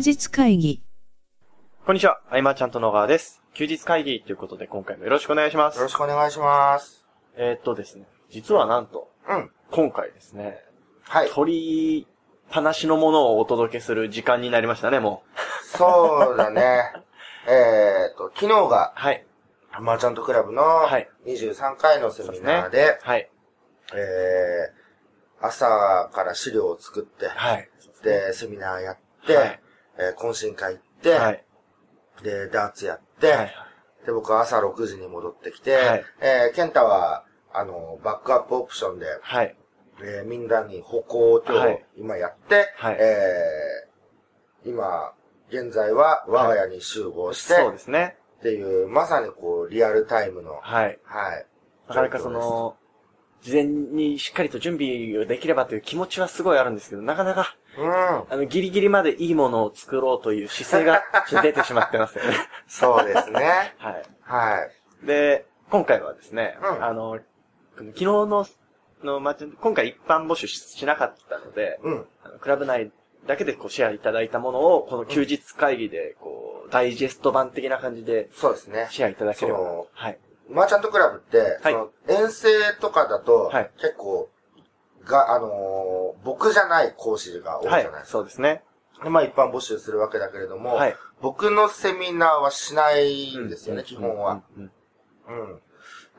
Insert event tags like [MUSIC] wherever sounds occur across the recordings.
日会議。こんにちは、あいまちゃんと野川です。休日会議ということで今回もよろしくお願いしますよろ。しくお願いします。えー、っとですね、実はなんと、うん。今回ですね、はい。取りっぱなしのものをお届けする時間になりましたね、もう。そうだね。[LAUGHS] えっと、昨日が、はい。マーチャントクラブのはい23回のセミナーで、はい。えー、朝から資料を作って、はい。で、セミナーやって、はいえー懇親会行って、はい。で、ダーツやって、はい。で、僕は朝6時に戻ってきて、はいえー、ケンタは、あの、バックアップオプションで、はい。えーみんなに歩行今日はい今やって、はいえー今、現在は我が家に集合して、そうですね。っていう、まさにこう、リアルタイムの、はい。はい。なかなかその、事前にしっかりと準備をできればという気持ちはすごいあるんですけど、なかなか、うん。あの、ギリギリまでいいものを作ろうという姿勢が出てしまってますよね。[LAUGHS] そうですね。はい。はい。で、今回はですね、うんあの、昨日の、の、まあ、今回一般募集ししなかったので、うん。あのクラブ内だけでこうシェアいただいたものを、この休日会議で、こう、ダイジェスト版的な感じでそうですね。シェアいただければ。はい。マーチャントクラブって、はいその遠征とかだと、はい結構、が、あのー僕じゃない講師が多いじゃはないいですか。そうですね。でまあ一般募集するわけだけれども、はい。僕のセミナーはしないんですよね、う基本は。。うんうん。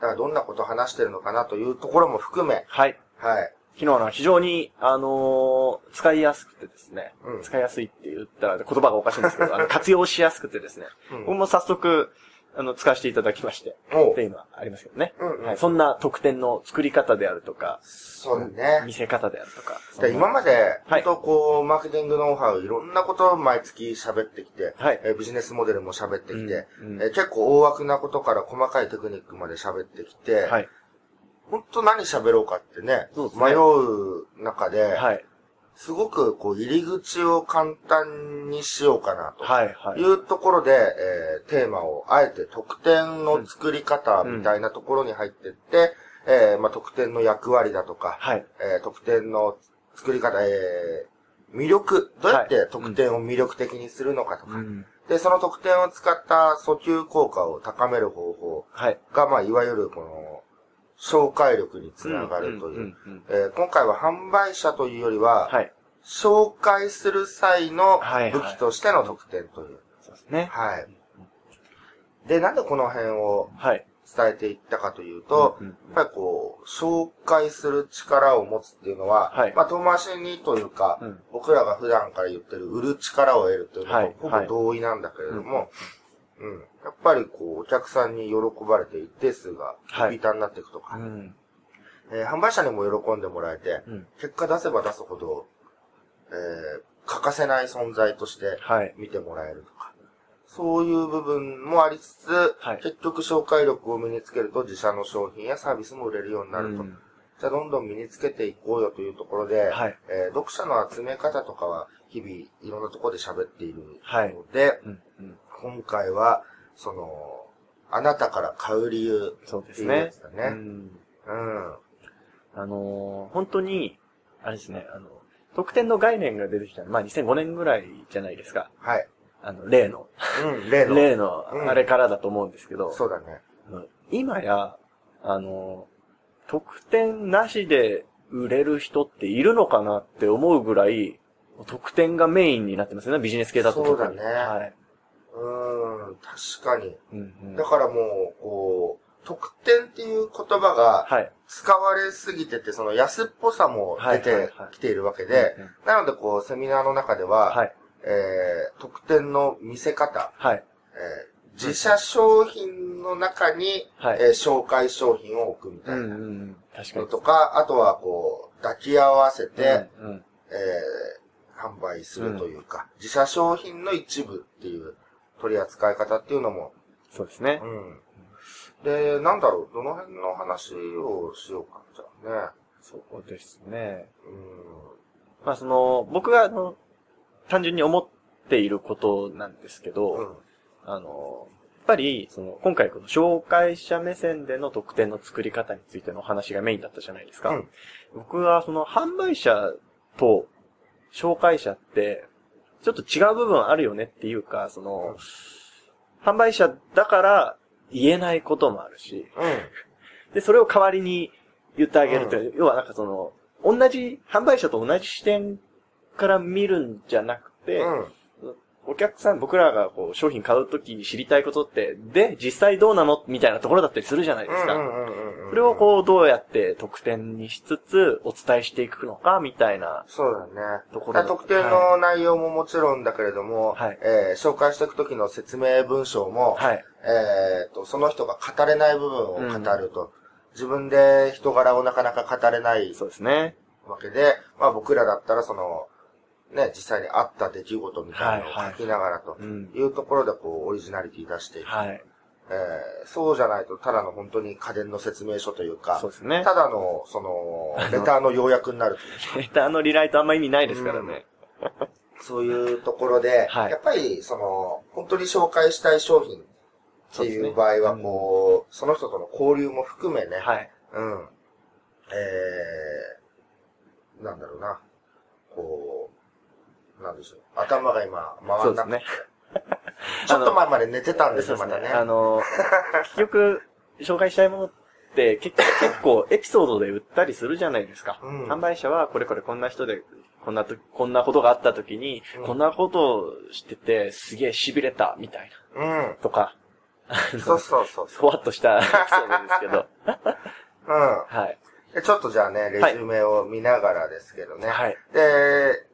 だからどんなこと話してるのかなというところも含め、はい。はい。昨日のは非常に、あのー使いやすくてですね、うん使いやすいって言ったら言葉がおかしいんですけど、あの [LAUGHS] 活用しやすくてですね、うん僕も早速、あの、使わせていただきまして、っていうのはありますけどね。うんうんはい、そんな特典の作り方であるとか、そうだね。見せ方であるとか。で今まで、はい本当こう、マーケティングノウハウ、いろんなことを毎月喋ってきて、はいえービジネスモデルも喋ってきて、うんうんえー結構大枠なことから細かいテクニックまで喋ってきて、はい。本当何喋ろうかってね、ね迷う中で、はい。すごくこう、入り口を簡単にしようかなと。はい。はいい。うところで、えーテーマをあえて特典の作り方みたいなところに入ってって、えーまあ、特典の役割だとか、はい。えー特典の作り方、えー魅力、どうやって特典を魅力的にするのかとか、うんで、その特典を使った訴求効果を高める方法はい。が、まあ、いわゆるこの、紹介力につながるという。今回は販売者というよりは、はい。紹介する際のはいはい武器としての特典という。そうですね。はい。で、なんでこの辺をはい。伝えていったかというと、やっぱりこう、紹介する力を持つっていうのは、はいまあ、遠回しにというか、うん僕らが普段から言ってる売る力を得るというのはほぼ同意なんだけれども、うんやっぱりこう、お客さんに喜ばれて一定数がはいリピーターになっていくとか、うん。えー販売者にも喜んでもらえて、うん。結果出せば出すほど、えー欠かせない存在としてはい。見てもらえるとか、そういう部分もありつつ、はい結局紹介力を身につけると自社の商品やサービスも売れるようになると。うんじゃあどんどん身につけていこうよというところで、はいえー読者の集め方とかは日々いろんなところで喋っているはいので、うん。うん。今回は、その、あなたから買う理由そうですっていうやね。うん。うん。あのー本当に、あれですね、あの、特典の概念が出てきたのまあ2005年ぐらいじゃないですか。はい。あの、例の、うん、例の。[LAUGHS] 例のうんあれからだと思うんですけど、そうだね。うん今や、あの、特典なしで売れる人っているのかなって思うぐらい、特典がメインになってますよね、ビジネス系だと。そうだねはい。うん、確かに。うんうんだからもう、こう、特典っていう言葉がはい。使われすぎてて、その安っぽさも出てはいきているわけでうんうん、なのでこう、セミナーの中では、はい。えー、特典の見せ方、はい。えー自社商品の中に、はいえー紹介商品を置くみたいなうんうんうん。確かのに。とか、あとはこう、抱き合わせて、うんうんえー販売するというか、自社商品の一部っていう取り扱い方っていうのも、そうですねう。ん。で、なんだろう、どの辺の話をしようか、じゃあね。そうですね。うまあその、僕があの、単純に思っていることなんですけど、ん。うん。あの、やっぱり、その、今回この紹介者目線での特典の作り方についてのお話がメインだったじゃないですか。うん僕はその、販売者と紹介者って、ちょっと違う部分あるよねっていうか、その、販売者だから言えないこともあるし、うん。で、それを代わりに言ってあげるという、要はなんかその、同じ、販売者と同じ視点から見るんじゃなくて、うん。お客さん、僕らがこう商品買うときに知りたいことって、で、実際どうなの？みたいなところだったりするじゃないですか。うんうんうんうん。それをこう、どうやって特典にしつつ、お伝えしていくのか、みたいな。そうだね。ところ特典の内容ももちろんだけれども、はいえー紹介していくときの説明文章も、はい。えーと、その人が語れない部分を語ると、自分で人柄をなかなか語れないそうですね。わけで、まあ僕らだったらその、ね、実際にあった出来事みたいなのを書きながらとうん。いうところでこう、オリジナリティ出していく。はい。えーそうじゃないと、ただの本当に家電の説明書というかそう、ですね。ただの、その、レターの要約になるというか [LAUGHS] レターのリライトあんま意味ないですからね。そういうところで、はいやっぱり、その、本当に紹介したい商品っていう場合は、こう、その人との交流も含めね、はい。うん。えー、なんだろうな。こう、なんでしょう。頭が今、回んなくて。ね。[LAUGHS] ちょっと前まで寝てたんですよ。またね。あの、結局、紹介したいものって、結結構エピソードで売ったりするじゃないですか。うん販売者はこれこれこんな人で、こんなと、こんなことがあった時に、うんこんなことをしてて、すげえ痺れた、みたいうん。な。とか、そうそうそう。[LAUGHS] ふわっとしたエピソードですけど。うん。[LAUGHS] はい。でちょっとじゃあね、レジュメを見ながらですけどね。はい。で、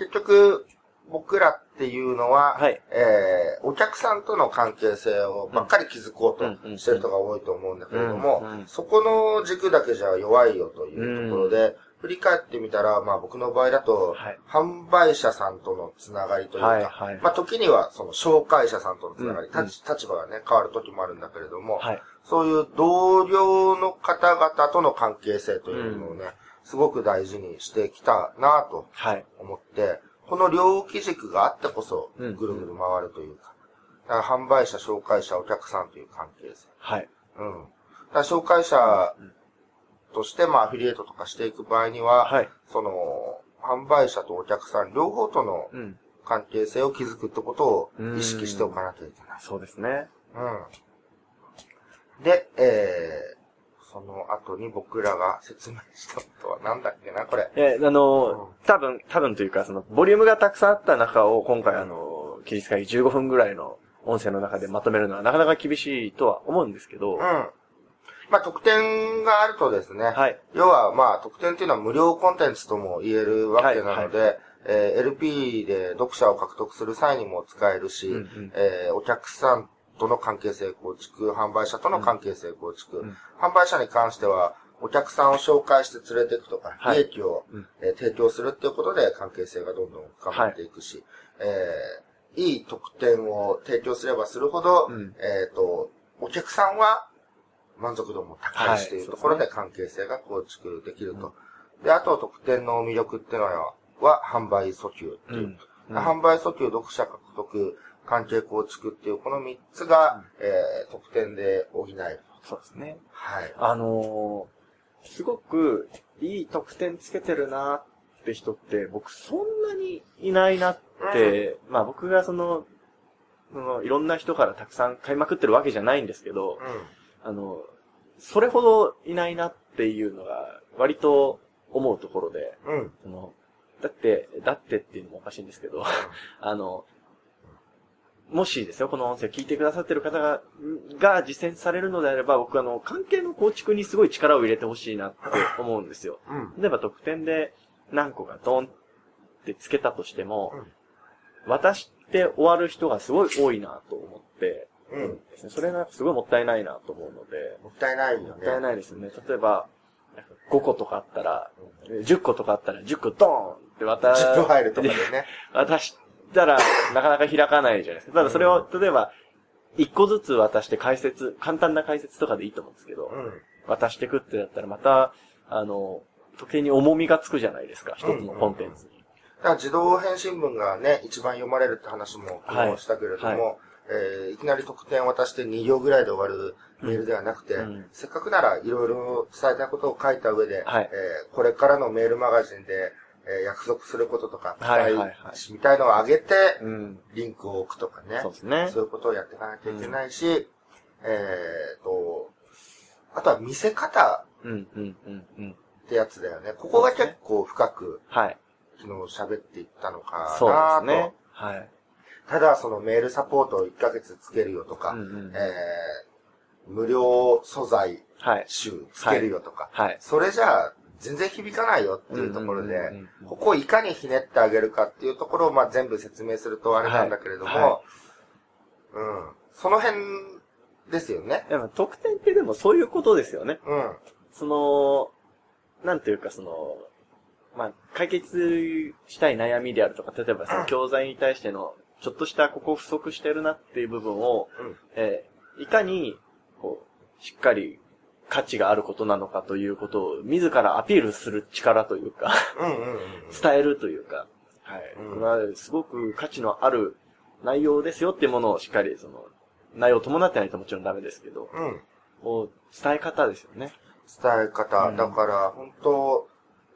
結局、僕らっていうのは、はい。えーお客さんとの関係性をばっかり築こううんうんとしてる人が多いと思うんだけれども、うんうんそこの軸だけじゃ弱いよというところで、振り返ってみたら、まあ僕の場合だと、はい。販売者さんとのつながりというか、はいはい。まあ時にはその紹介者さんとのつながり、うんうん。立場がね、変わる時もあるんだけれども、はい。そういう同僚の方々との関係性というのをね、すごく大事にしてきたなとはい。思って、この両基軸があってこそ、うんぐるぐる回るというか、だから販売者、紹介者、お客さんという関係性。はい。うん。だ紹介者として、まあ、アフィリエイトとかしていく場合には、はい。その、販売者とお客さん、両方とのうん。関係性を築くってことを意識しておかなきゃいけない。そうですね。うん。で、えー、その後に僕らが説明したことはなんだっけな、これ。え、あの、多分、多分というか、その、ボリュームがたくさんあった中を、今回あの、切り使い15分ぐらいの音声の中でまとめるのはなかなか厳しいとは思うんですけど、うん。まあ、特典があるとですね、はい。要は、まあ、特典っていうのは無料コンテンツとも言えるわけなので、えー LP で読者を獲得する際にも使えるし、うんうんえーお客さんとの関係性構築、販売者との関係性構築、うん。販売者に関しては、お客さんを紹介して連れていくとか、はい。利益を、うん。えー提供するっていうことで関係性がどんどん深まっていくし、えーいい特典を提供すればするほど、うん。えっ、と、お客さんは満足度も高いしというところで関係性が構築できると。で、あと特典の魅力っていうのは、は販売訴求っていう。うん。うん。販売訴求、読者獲得、関係構築っていう、この3つが、えー、特典で補える。そうですね。はい。あのーすごくいい得点つけてるなって人って、僕そんなにいないなって、まあ僕がその、その、いろんな人からたくさん買いまくってるわけじゃないんですけど、あの、それほどいないなっていうのが、割と思うところで、うん。うん。その、だって、だってっていうのもおかしいんですけど、[LAUGHS] あの、もしですよ、この音声聞いてくださってる方が、が実践されるのであれば、僕あの、関係の構築にすごい力を入れてほしいなって思うんですよ。うん。例えば特典で何個かドンってつけたとしても、渡して終わる人がすごい多いなと思って、うん。ですね。それがすごいもったいないなと思うので、もったいないよね。もったいないですよね。例えば、なんか5個とかあったら、10個とかあったら10個ドーンって渡10分入るとかでね。[LAUGHS] 渡したら、なかなか開かないじゃないですか。ただそれを、例えば、1個ずつ渡して解説、簡単な解説とかでいいと思うんですけど、うん。渡してくってだったらまた、あの、時計に重みがつくじゃないですか、一つのコンテンツに。だから自動返信文がね、一番読まれるって話も昨日したけれども、はい。はえーいきなり特典渡して2行ぐらいで終わるメールではなくて、うん。せっかくならいろいろ伝えたいことを書いた上で、はい。えーこれからのメールマガジンでえー約束することとか、はいはいはいみたいのを上げて、うん。リンクを置くとかね。そうですねそういうことをやっていかなきゃいけないし、えっと、あとは見せ方うん、うん、うん、うん。ってやつだよね。ここが結構深くはい。昨日喋っていったのかなそうですと。ね。はい。ただそのメールサポートを1ヶ月つけるよとか、うんうんえー、無料素材はい。集つけるよとか、はい。それじゃあ全然響かないよっていうところでここをいかにひねってあげるかっていうところをまあ全部説明するとあれなんだけれども、はいはうん。その辺ですよね。でも、得点ってでもそういうことですよね。うん。その、なんていうかその、まあ、解決したい悩みであるとか、例えばその教材に対しての、ちょっとしたここ不足してるなっていう部分を、うんえーいかに、こう、しっかり価値があることなのかということを、自らアピールする力というか。伝えるというか、はい。うんこれはすごく価値のある内容ですよっていうものをしっかり、その、内容を伴ってないともちろんダメですけど、うん。こう、伝え方ですよね。伝え方。うんだから、本当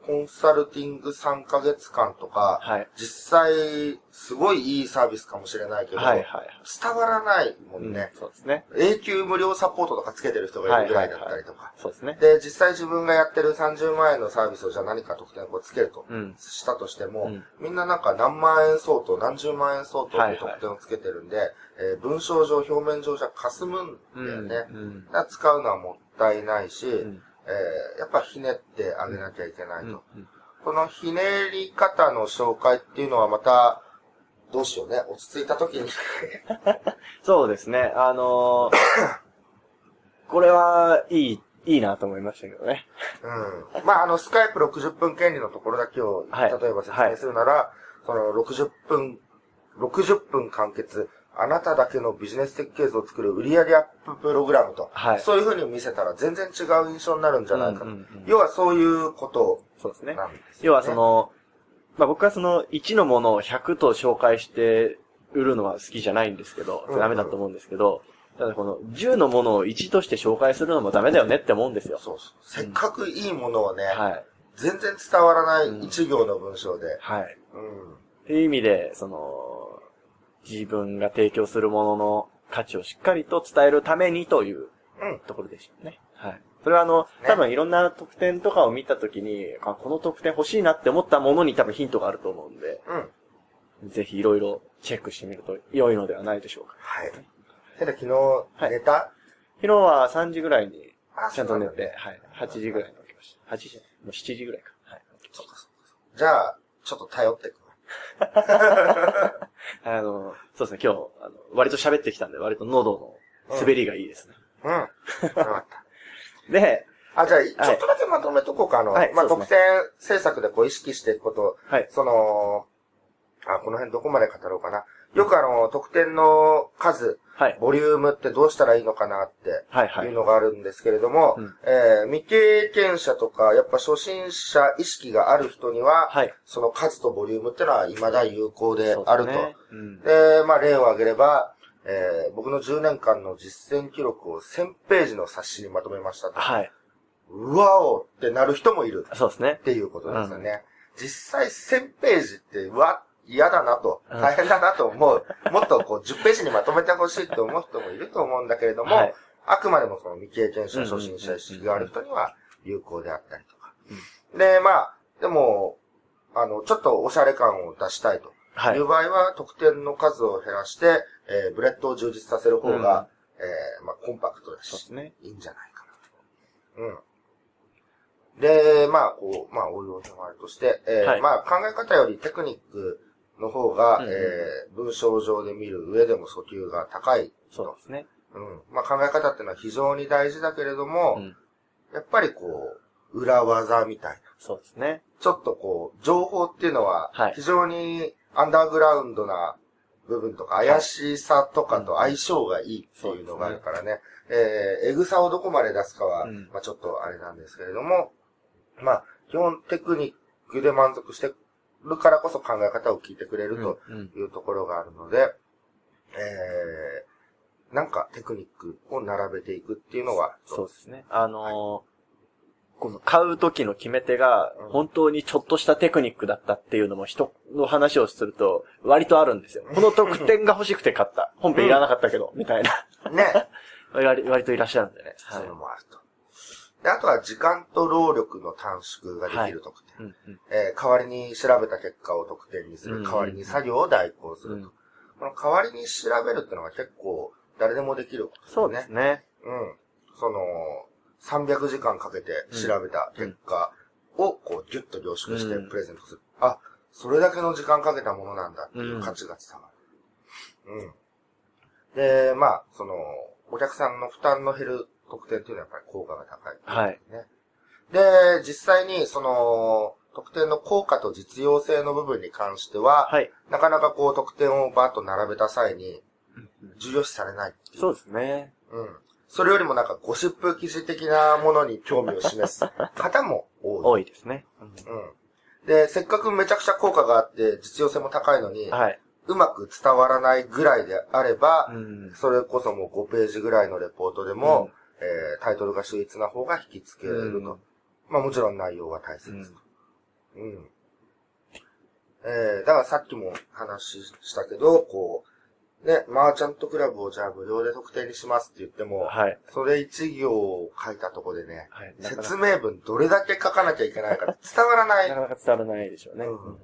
コンサルティング3ヶ月間とか、はい。実際、すごいいいサービスかもしれないけど、はいはい。伝わらないもうんんね。そうですね。永久無料サポートとかつけてる人がいるぐらいだったりとか。そうですね。で、実際自分がやってる30万円のサービスをじゃあ何か特典をつけると、うん。したとしても、うんみんななんか何万円相当、何十万円相当って特典をつけてるんで、えー文章上、表面上じゃ霞むんだよね。うん。使うのはもったいないし、うんえーやっぱひねってあげなきゃいけないと。うんこのひねり方の紹介っていうのはまた、どうしようね。落ち着いた時に。[LAUGHS] そうですね。あのーこれは、いい、いいなと思いましたけどね。うん。まあ、あの、スカイプ60分権利のところだけを、はい例えば説明するなら、その60分、60分完結、あなただけのビジネス設計図を作る売上アッププログラムと、はいそういう風に見せたら全然違う印象になるんじゃないかと。うんうんうん要はそういうことそうですね。なんですよ、ね。要はそ、の、まあ、僕はその1のものを100と紹介して売るのは好きじゃないんですけど、うんうんダメだと思うんですけど、ただこの10のものを1として紹介するのもダメだよねって思うんですよ。そうそう。せっかくいいものをね、はい。全然伝わらないうん一行の文章で、はい。うん。っていう意味で、その、自分が提供するものの価値をしっかりと伝えるためにといううん。ところでしたね。はい。それはあの、ね多分いろんな特典とかを見たときに、あ、この特典欲しいなって思ったものに多分ヒントがあると思うんで、うん。ぜひいろいろチェックしてみると良いのではないでしょうか。はい。けど昨日、い寝た、昨日は3時ぐらいにあちゃんと寝て、はい。8時ぐらいに起きました。8時もう7時ぐらいか。はい。そうかそうかじゃあ、ちょっと頼ってく [LAUGHS] あの、そうですね、今日、あの、割と喋ってきたんで、割と喉の滑りがいいですね。わ。うん。よかった。で、あ、じゃあ、ちょっとだけまとめとこうか。あの、まあ、はいそうです特典制作でこう意識していくこと、はい。その、あ、この辺どこまで語ろうかな。よくあの、特典の数、はい。ボリュームってどうしたらいいのかなって、はい、う。のがあるんですけれども、うんえー未経験者とか、やっぱ初心者意識がある人には、はい。その数とボリュームっていうのは未だ有効であると。ですねうん。で、まあ、例を挙げれば、えー僕の10年間の実践記録を1000ページの冊子にまとめましたと。はい。うわおってなる人もいるそうですねっ。ていうことですよね。実際1000ページって、うわ、嫌だなと、うん大変だなと思う。もっとこう10ページにまとめてほしいと思う人もいると思うんだけれども、はいあくまでもその未経験者、うんうんうん初心者意識がある人には有効であったりとか。で、まあ、でも、あの、ちょっとおしゃれ感を出したいと。はいいう。場合は、得点の数を減らして、えーブレッドを充実させる方が、えーまあ、コンパクトだし、ね。いいんじゃないかなと。うん。で、まあ、こう、まあ、応用編はあるとして、えーはいまあ、考え方よりテクニックの方が、うんうんえー文章上で見る上でも訴求が高い。そうですね。うん。まあ、考え方っていうのは非常に大事だけれども、うん。やっぱりこう、裏技みたいな。そうですね。ちょっとこう、情報っていうのははい、非常にアンダーグラウンドな部分とか、怪しさとかと相性がいいっていうのがあるからね、えー、エグさをどこまで出すかは、うんまあちょっとあれなんですけれども、まあ、基本テクニックで満足してるからこそ考え方を聞いてくれるとうんうんいうところがあるので、えー、なんかテクニックを並べていくっていうのは、そうですね。あのーこの買う時の決め手がうん、本当にちょっとしたテクニックだったっていうのも人の話をすると、割とあるんですよ。この特典が欲しくて買った。本編いらなかったけど、みたいな。ね。[LAUGHS] 割割といらっしゃるんでね。そういうのもあると。で、あとは時間と労力の短縮ができる特典。うんうんえー代わりに調べた結果を特典にする。うん代わりに作業を代行すると。うんこの代わりに調べるってのが結構誰でもできることですね。そうですね。うん。その、300時間かけて調べた結果をこうギュッと凝縮してうんプレゼントする。あ、それだけの時間かけたものなんだっていう価値が伝わる。うん。で、まあ、その、お客さんの負担の減る特典っていうのはやっぱり効果が高い。はい。ね。で、実際にその、特典の効果と実用性の部分に関しては、はい。なかなかこう特典をバーッと並べた際に重要視されないそうですね。うん。それよりもなんかゴシップ記事的なものに興味を示す [LAUGHS] 方も多い。多いですね。うん。で、せっかくめちゃくちゃ効果があって実用性も高いのに、はい。うまく伝わらないぐらいであれば、うん。それこそもう5ページぐらいのレポートでも、えータイトルが秀逸な方が引き付けると。うんまあもちろん内容は大切と。うん。えー、だからさっきも話したけど、こう、ね、マーチャントクラブをじゃあ無料で特典にしますって言っても、はい。それ一行を書いたとこでね、はい。説明文どれだけ書かなきゃいけないか [LAUGHS] 伝わらない。なかなか伝わらないでしょうね。うん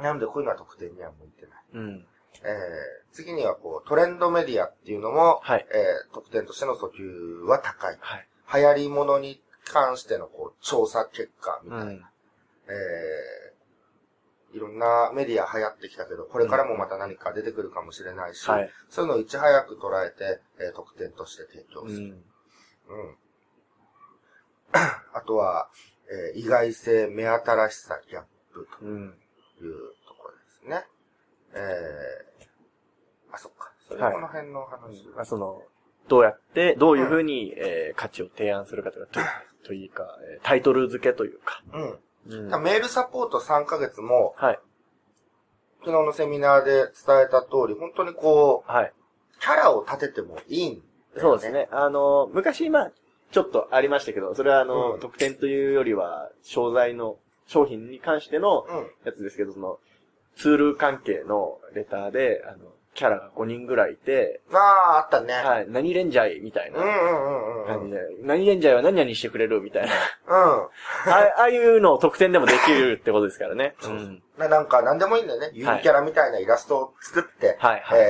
なのでこういうのは特典には向いてない。うん。えー、次にはこう、トレンドメディアっていうのも、はい。えー、特典としての訴求は高い。はい。流行り物に関してのこう、調査結果みたいな。うん。えー、いろんなメディア流行ってきたけど、これからもまた何か出てくるかもしれないし、はい。そういうのをいち早く捉えて、えー特典として提供する。うん。うん。[COUGHS] あとは、えー意外性、目新しさ、ギャップうん。というところですね。えー、あ、そっか。それはいこの辺の話。まあ、その、どうやって、どういうふうに、えー価値を提案するかというか、とというか、えータイトル付けというか。うん。うんメールサポート3ヶ月も、はい。昨日のセミナーで伝えた通り、本当にこう、はい。キャラを立ててもいいんだよね。そうです。ね。あの、昔、まあ、ちょっとありましたけど、それはあの、うん特典というよりは、商材の、商品に関してのうん。やつですけど、その、ツール関係のレターで、あの、キャラが5人ぐらいいて、ああ、あったね。はい、何レンジャーみたいなうんうんうんうん。うん。感じで、何レンジャーは何々してくれるみたいな。なあああいうのを特典でもできるってことですからね。そううんなんか何でもいいんだよね。ゆるはいキャラみたいなイラストを作って、はい、はい。えー、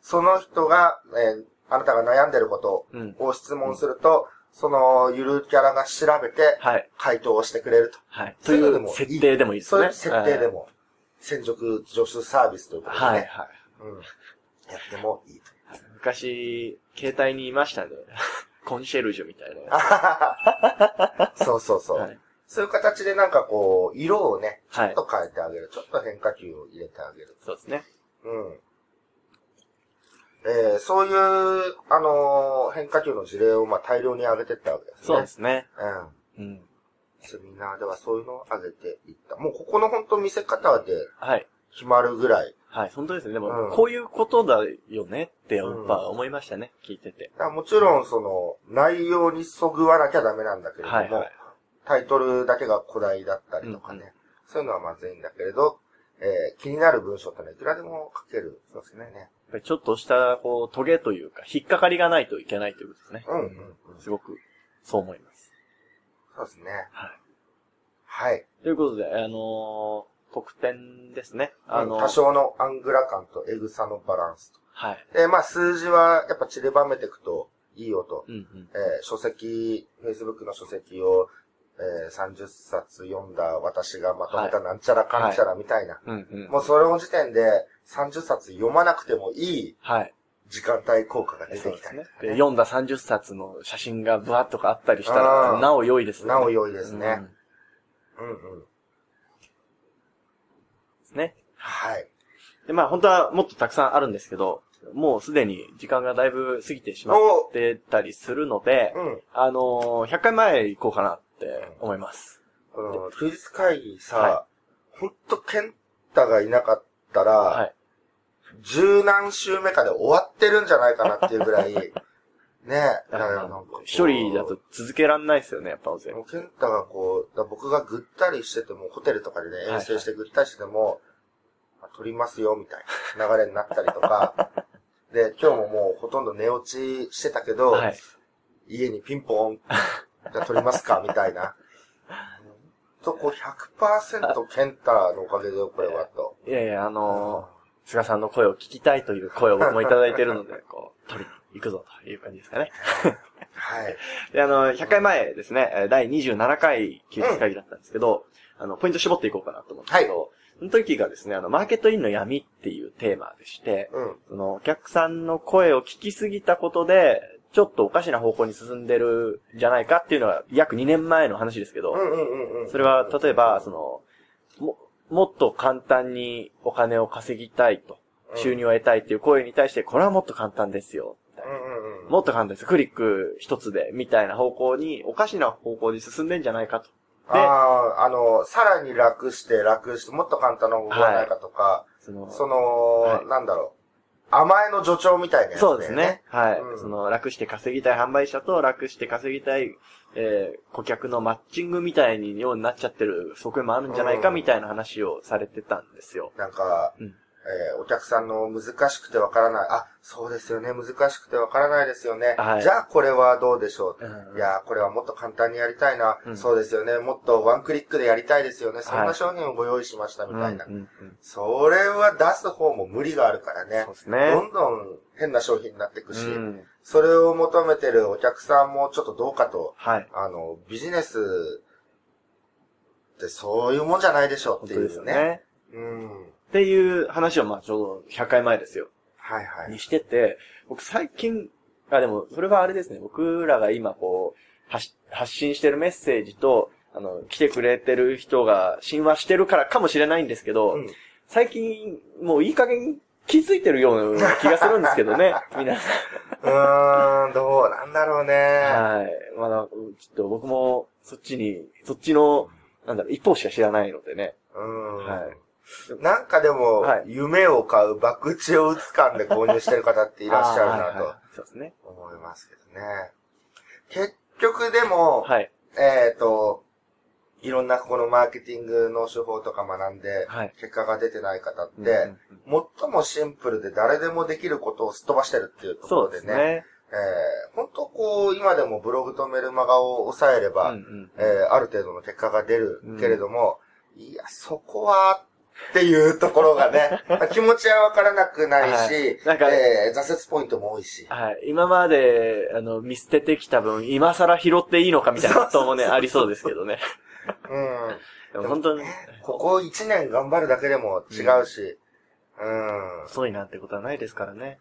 その人が、えー、あなたが悩んでることうん。を質問すると、そのゆるキャラが調べて、はい。回答をしてくれると。はい。という設定でもいいですね。そういう設定でも、専属助手サービスということでね。はい、はい。うん。やってもいいと。昔、携帯にいましたね。[LAUGHS] コンシェルジュみたいな [LAUGHS] そうそうそう。はいそういう形でなんかこう、色をね、ちょっ。と変えてあげる。ちょっと変化球を入れてあげる。そうですね。うん。えー、そういう、あのー変化球の事例をまあ大量に上げてったわけですね。そうですね。うん。うん。セミナーではそういうのを上げていった。もうここの本当見せ方ではい。決まるぐらい。はい、本当ですね。でうんも、こういうことだよねって、やっぱ思いましたね。聞いてて。もちろんその、内容にそぐわなきゃダメなんだけれども、はい、はい。タイトルだけが古代だったりとかね。うんうんそういうのはまずいんだけれど、えー、気になる文章ってのはいくらでも書ける。そうですね。やっぱりちょっとした、こう、トゲというか、引っかかりがないといけないということですね。うんうんうんすごく、そう思います。そうですね。はい。はい。ということで、あのー特典ですね。あのあの、多少のアングラ感とエグさのバランスと。はい。で、まあ数字はやっぱ散りばめていくといいよと。うんうん。えー書籍、Facebook の書籍を、えー30冊読んだ私がまとめたなんちゃらかんちゃらみたいな。うんうん。もうそれの時点で30冊読まなくてもいいはい。時間帯効果が出てきたりと。かで、ね。読んだ30冊の写真がブワッとかあったりしたら、なお良いですね。なお良いですねうん。うんうん。ですね。はい。で、まあ本当はもっとたくさんあるんですけど、もうすでに時間がだいぶ過ぎてしまってたりするので、うん。あのー、100回前行こうかなって思います。この、休日会議さ、はほんと、ケンタがいなかったら、はい。十何週目かで終わってるんじゃないかなっていうぐらい、[LAUGHS] ねだからなんかこう一人だと続けらんないですよね、やっぱ、全もう、ケンタがこう、だ僕がぐったりしてても、ホテルとかでね、はい遠征してぐったりしてても、あ撮りますよ、みたいな流れになったりとか、[LAUGHS] で、今日ももうほとんど寝落ちしてたけど、はい。家にピンポン、じゃあ撮りますか、みたいな。[LAUGHS] と、こう100%ケンタのおかげでよ、これは、と。いやいや、あのー、菅さんの声を聞きたいという声を僕もいただいてるので、[LAUGHS] こう、取りに行くぞという感じですかね。はい。で、あの、100回前ですね、えー第27回休日会議だったんですけど、あの、ポイント絞っていこうかなと思うんですけど、その時がですね、あの、マーケットインの闇っていうテーマでして、うん。その、お客さんの声を聞きすぎたことで、ちょっとおかしな方向に進んでるんじゃないかっていうのは約2年前の話ですけど、うんうんうんうん。それは例えば、その、も、もっと簡単にお金を稼ぎたいと、収入を得たいっていう声に対して、これはもっと簡単ですよ。もっと簡単です。クリック一つで、みたいな方向に、おかしな方向に進んでんじゃないかと。で、ああ、あの、さらに楽して楽して、もっと簡単な方法はないかとか、その、その、はいなんだろう。甘えの助長みたいなやつだよそうですね。。はい、うんその、楽して稼ぎたい販売者と楽して稼ぎたい、えー、顧客のマッチングみたいにようになっちゃってる側面もあるんじゃないか、うんみたいな話をされてたんですよ。なんか、うんえーお客さんの難しくてわからない。あ、そうですよね。難しくてわからないですよね。はいじゃあこれはどうでしょう。うんいやー、これはもっと簡単にやりたいな、うんそうですよね。もっとワンクリックでやりたいですよね。そんはない商品をご用意しましたみたいな。それは出す方も無理があるからねそう。ですね。どんどん変な商品になっていくし、うんそれを求めてるお客さんもちょっとどうかと、はい。あの、ビジネスってそういうもんじゃないでしょうっていう本当ですよね。ね。うん。っていう話を、まあ、ちょうど100回前ですよ。はいはい。にしてて、僕最近、あ、でも、それはあれですね。僕らが今こう、発発信してるメッセージと、あの、来てくれてる人が親和してるからかもしれないんですけど、うん最近、もういい加減気づいてるような気がするんですけどね。[LAUGHS] 皆さうーん、どうなんだろうね。ん。はい。まだ、ちょっと僕も、そっちに、そっちの、なんだろう、一方しか知らないのでね。うん。はいなんかでも、はい夢を買う、博打を打つ感で購入してる方っていらっしゃるな [LAUGHS] あーはいはいそうですね。と思いますけどね。結局でも、はい。えっ、と、いろんなこのマーケティングの手法とか学んで、はい。結果が出てない方って、最もシンプルで誰でもできることをすっ飛ばしてるっていうとこそうろでね。ですね。えー、本当こう、今でもブログとメルマガを抑えれば、えーある程度の結果が出るけれども、いや、そこは、っていうところがね、[LAUGHS] まあ気持ちはわからなくないし、はいなんかえー挫折ポイントも多いし。はい。今まで、あの、見捨ててきた分、今更拾っていいのかみたいなこともね、ありそうですけどね。うん。本当に、ここ1年頑張るだけでも違うし、うん。遅いなんてことはないですからね。ね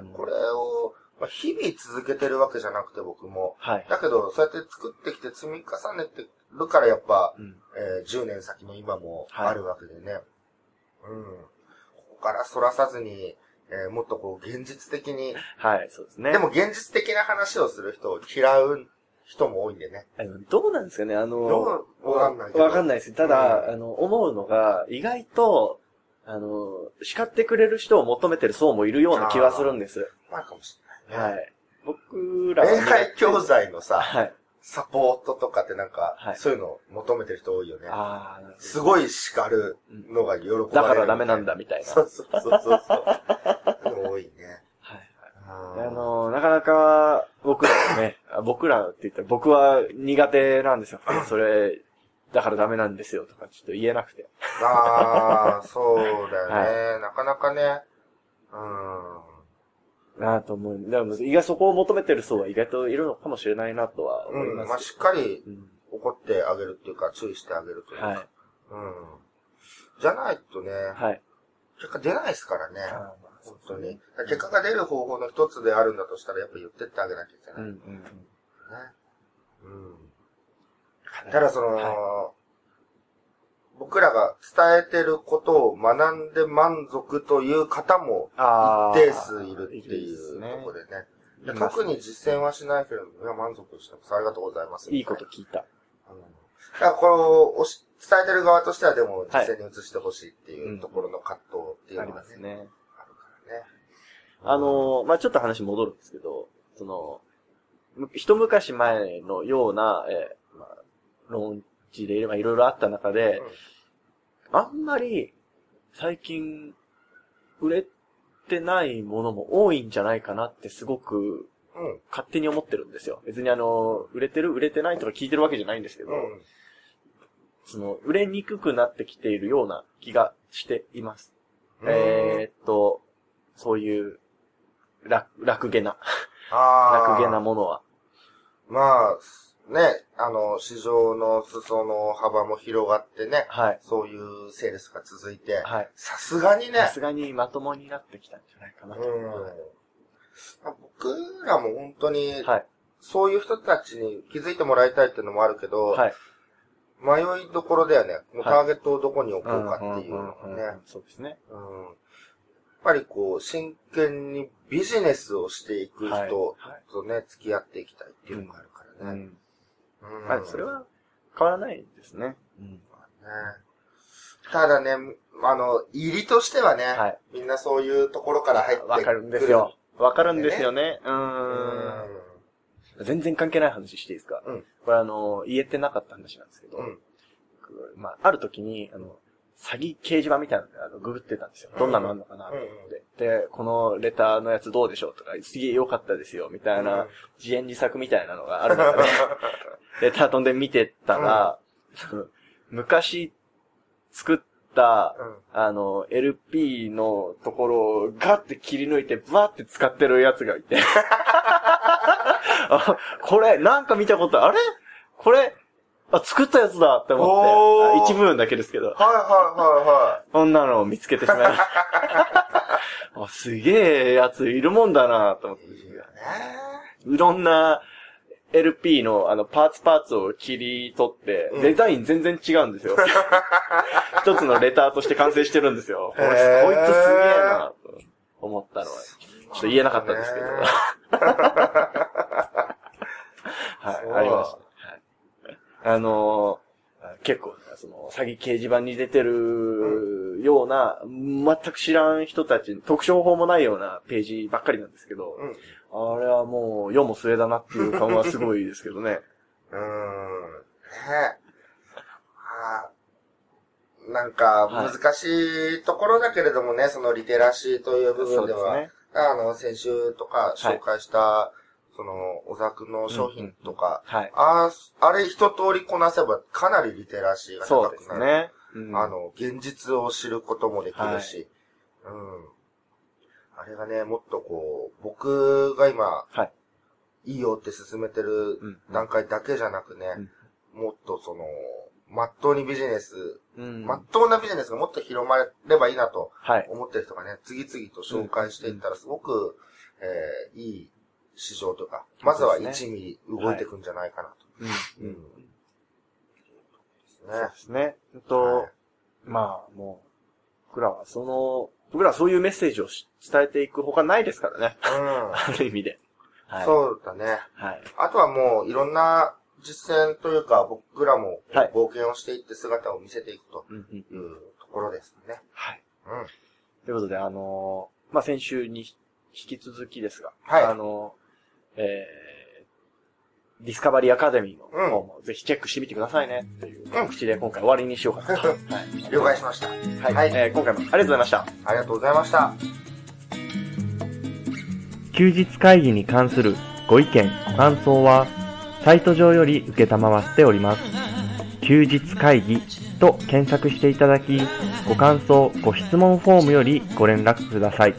うんこれを、まあ、日々続けてるわけじゃなくて僕も。はい。だけど、そうやって作ってきて積み重ねてるからやっぱ、うん。えー10年先の今もはいあるわけでね。うん。ここから反らさずに、えーもっとこう現実的に、はい、そうですね。でも、現実的な話をする人を嫌う人も多いんでね。あのどうなんですかねあの、どうわかんないわかんないです。ただ、うんあの、思うのが、意外と、あの、叱ってくれる人を求めてる層もいるような気がするんです。まあかもしれない、ね。はい。僕らは恋愛教材のさ、はい。サポートとかってなんか、はいそういうの求めてる人多いよね。ああ、すごい叱るのが喜ばれる。だからダメなんだ、みたいな。そうそうそうそうそう。の多いね。[LAUGHS] はい。ああの、なかなか、僕らはね、[LAUGHS] あ僕らって言ったら僕は苦手なんですよ。[LAUGHS] それ、だからダメなんですよとかちょっと言えなくて。あー、そうだよね。[LAUGHS] はなかなかね。うん。なあと思う。でも、意外そこを求めてる層は意外といるのかもしれないなとは思いうん。まあ、ます。しっかりうん怒ってあげるっていうか、注意してあげるというか。はい。うん。じゃないとね、はい。結果出ないですからね。あ本当に。結果が出る方法の一つであるんだとしたら、やっぱ言ってってあげなきゃいけない。うんうんね。うん。うん。ただその、は僕らが伝えてることを学んで満足という方もあ一定数いるっていうですねところでね。います特に実践はしないけれども、いや、満足してます。ありがとうございます。いいこと聞いた。うん。だから、この、おし伝えてる側としてはでも、実践に移してほしいっていうところの葛藤っていうありのがね、ますね。あるからね。あのー、まあちょっと話戻るんですけど、その、む一昔前のような、えーまあ、ローンチでいろいろあった中で、あんまり最近売れてないものも多いんじゃないかなってすごくうん。勝手に思ってるんですよ。別にあの、売れてる売れてないとか聞いてるわけじゃないんですけど、うん。その、売れにくくなってきているような気がしています。うん。えーっと、そういう、楽、楽げな、ああ。楽げなものは。まあ、ね、あの、市場の裾の幅も広がってね、はい。そういうセールスが続いて、はい。さすがにねさ、すがにまともになってきたんじゃないかなと。うん。僕らも本当に、はい。そういう人たちに気づいてもらいたいっていうのもあるけど、はい。迷いどころだよね。タはいーゲットをどこに置こうかっていうのがね。そうですね。うん。やっぱりこう、真剣にビジネスをしていく人はいはいとね、付き合っていきたいっていうのがあるからね。うん。うんまあ、それは変わらないですね。うん。ねただね、あの、入りとしてはね、はいみんなそういうところから入って。わかるんですよ。わかるんですよね。う。ん。全然関係ない話していいですか？うん。これあの、言えてなかった話なんですけど、うん。まあ、ある時に、あの、詐欺掲示板みたいなので、あの、ググってたんですよ。どんなのあんのかなと思って。で、このレターのやつどうでしょうとか、すげえ良かったですよ、みたいな、自演自作みたいなのがある中で、[LAUGHS] レター飛んで見てたら、昔作った、うん。あの、LP のところをガッて切り抜いて、バーって使ってるやつがいて。[LAUGHS] あ、これ、なんか見たことあれこれ、あ、作ったやつだって思って、あ一部分だけですけど、はいはいはこんなのを見つけてしまいました。[LAUGHS] あ、すげえやついるもんだなと思って。いはい。いいよねいろんな LP のあのパーツパーツを切り取って、うんデザイン全然違うんですよ。[LAUGHS] 一つのレターとして完成してるんですよ。こいつすげえなと思ったのは、ちょっと言えなかったんですけど。ね [LAUGHS] はい、ありました。はい、あのー結構、その、詐欺掲示板に出てるような、全く知らん人たち、特徴法もないようなページばっかりなんですけど、うん。あれはもう、世も末だなっていう感はすごいですけどね。[LAUGHS] うーん。ねはあなんか、はい難しいところだけれどもね、そのリテラシーという部分では、ね。あの、先週とか紹介した、その、小沢くんの商品とか、はい。ああ、あれ一通りこなせばかなりリテラシーがそうで高くなる。すね。うんあ、の、現実を知ることもできるし、うん。あれがね、もっとこう、僕が今、はい。いいよって進めてるうん段階だけじゃなくね、もっとその、まっとうにビジネス、うん。まっとうなビジネスがもっと広まればいいなとはい。思ってる人がね、次々と紹介していったらすごく、えーいい市場とか、まずはそうです1ミリ動いていくんじゃないかなと。うん。うん。うん。ねそうですね。えっと、はいまあ、もう、僕らはその、僕らはそういうメッセージをし伝えていく他ないですからね。[LAUGHS] ある意味で。うん。はい。そうだね。はい。あとはもういろんな実践というか僕らもはい冒険をしていって姿を見せていくとうんうんいうところですね。はい。うん。ということで、あのーまあ、先週に引き続きですが、はいあのーえー、ディスカバリーアカデミーのうん方もぜひチェックしてみてくださいねっていううん告知で今回終わりにしようかなと。はい。了解しました。はい。はいえー今回もありがとうございました。ありがとうございました。休日会議に関するご意見、ご感想は、サイト上より受けたまわっております。休日会議と検索していただき、ご感想、ご質問フォームよりご連絡ください。